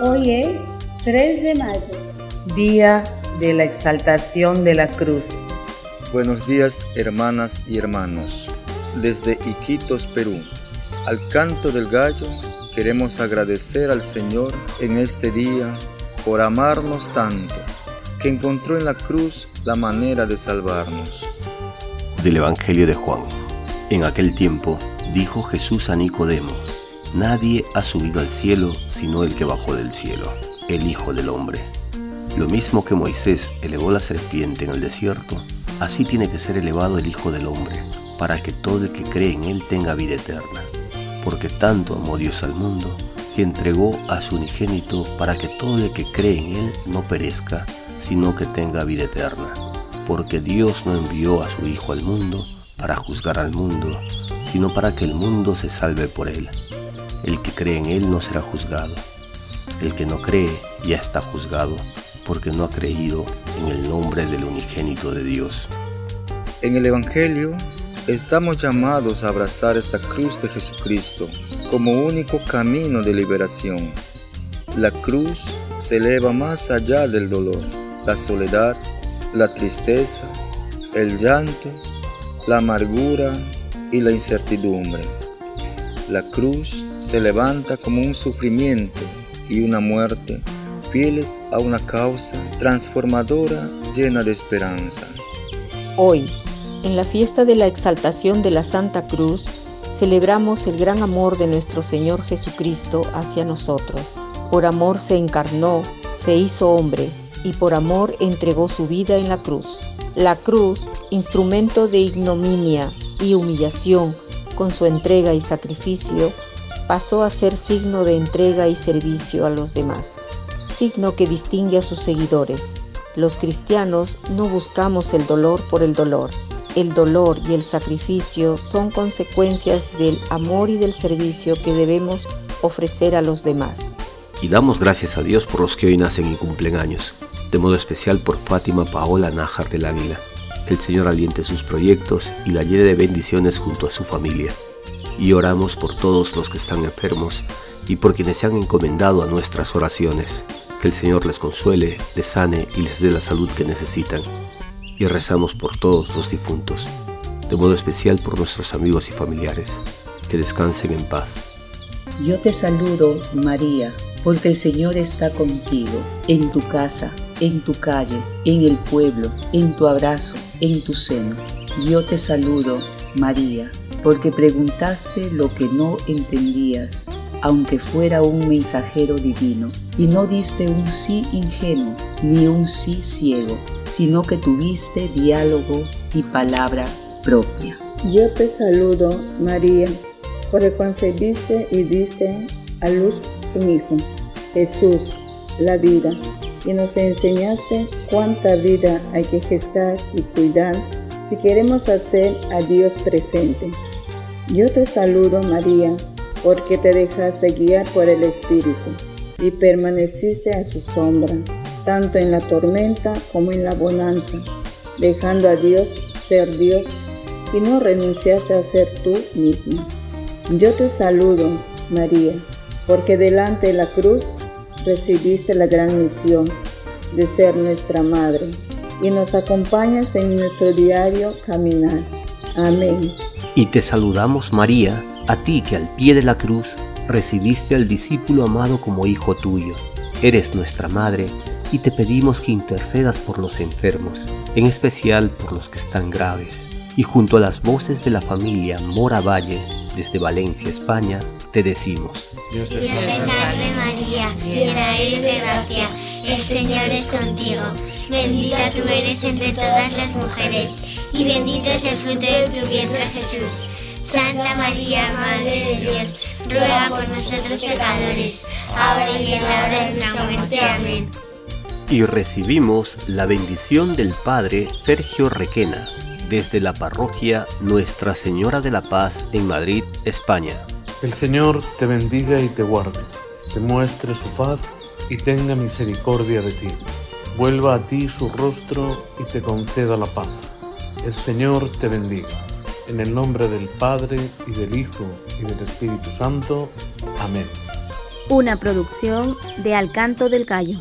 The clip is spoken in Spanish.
Hoy es 3 de mayo, día de la exaltación de la cruz. Buenos días hermanas y hermanos. Desde Iquitos, Perú, al canto del gallo queremos agradecer al Señor en este día por amarnos tanto, que encontró en la cruz la manera de salvarnos. Del Evangelio de Juan. En aquel tiempo dijo Jesús a Nicodemo, Nadie ha subido al cielo sino el que bajó del cielo, el Hijo del Hombre. Lo mismo que Moisés elevó la serpiente en el desierto, así tiene que ser elevado el Hijo del Hombre, para que todo el que cree en él tenga vida eterna. Porque tanto amó Dios al mundo, que entregó a su unigénito para que todo el que cree en él no perezca, sino que tenga vida eterna. Porque Dios no envió a su Hijo al mundo para juzgar al mundo, sino para que el mundo se salve por él. El que cree en Él no será juzgado. El que no cree ya está juzgado porque no ha creído en el nombre del unigénito de Dios. En el Evangelio estamos llamados a abrazar esta cruz de Jesucristo como único camino de liberación. La cruz se eleva más allá del dolor, la soledad, la tristeza, el llanto, la amargura y la incertidumbre. La cruz se levanta como un sufrimiento y una muerte, fieles a una causa transformadora llena de esperanza. Hoy, en la fiesta de la exaltación de la Santa Cruz, celebramos el gran amor de nuestro Señor Jesucristo hacia nosotros. Por amor se encarnó, se hizo hombre y por amor entregó su vida en la cruz. La cruz, instrumento de ignominia y humillación, con su entrega y sacrificio, pasó a ser signo de entrega y servicio a los demás, signo que distingue a sus seguidores. Los cristianos no buscamos el dolor por el dolor. El dolor y el sacrificio son consecuencias del amor y del servicio que debemos ofrecer a los demás. Y damos gracias a Dios por los que hoy nacen y cumplen años, de modo especial por Fátima Paola Nájar del Águila el Señor aliente sus proyectos y la llene de bendiciones junto a su familia. Y oramos por todos los que están enfermos y por quienes se han encomendado a nuestras oraciones. Que el Señor les consuele, les sane y les dé la salud que necesitan. Y rezamos por todos los difuntos, de modo especial por nuestros amigos y familiares. Que descansen en paz. Yo te saludo, María, porque el Señor está contigo, en tu casa en tu calle, en el pueblo, en tu abrazo, en tu seno. Yo te saludo, María, porque preguntaste lo que no entendías, aunque fuera un mensajero divino, y no diste un sí ingenuo ni un sí ciego, sino que tuviste diálogo y palabra propia. Yo te saludo, María, porque concebiste y diste a luz un hijo, Jesús, la vida y nos enseñaste cuánta vida hay que gestar y cuidar si queremos hacer a Dios presente. Yo te saludo María, porque te dejaste guiar por el Espíritu y permaneciste a su sombra, tanto en la tormenta como en la bonanza, dejando a Dios ser Dios y no renunciaste a ser tú misma. Yo te saludo, María, porque delante de la cruz recibiste la gran misión de ser nuestra madre y nos acompañas en nuestro diario caminar. Amén. Y te saludamos María, a ti que al pie de la cruz recibiste al discípulo amado como hijo tuyo. Eres nuestra madre y te pedimos que intercedas por los enfermos, en especial por los que están graves. Y junto a las voces de la familia Mora Valle, desde Valencia, España, te decimos. Dios te salve María, llena eres de gracia, el Señor es contigo. Bendita tú eres entre todas las mujeres, y bendito es el fruto de tu vientre Jesús. Santa María, Madre de Dios, ruega por nosotros pecadores, ahora y en la hora de nuestra muerte. Amén. Y recibimos la bendición del Padre Sergio Requena, desde la parroquia Nuestra Señora de la Paz en Madrid, España. El Señor te bendiga y te guarde, te muestre su faz y tenga misericordia de ti. Vuelva a ti su rostro y te conceda la paz. El Señor te bendiga. En el nombre del Padre y del Hijo y del Espíritu Santo. Amén. una producción de Alcanto del Cayo.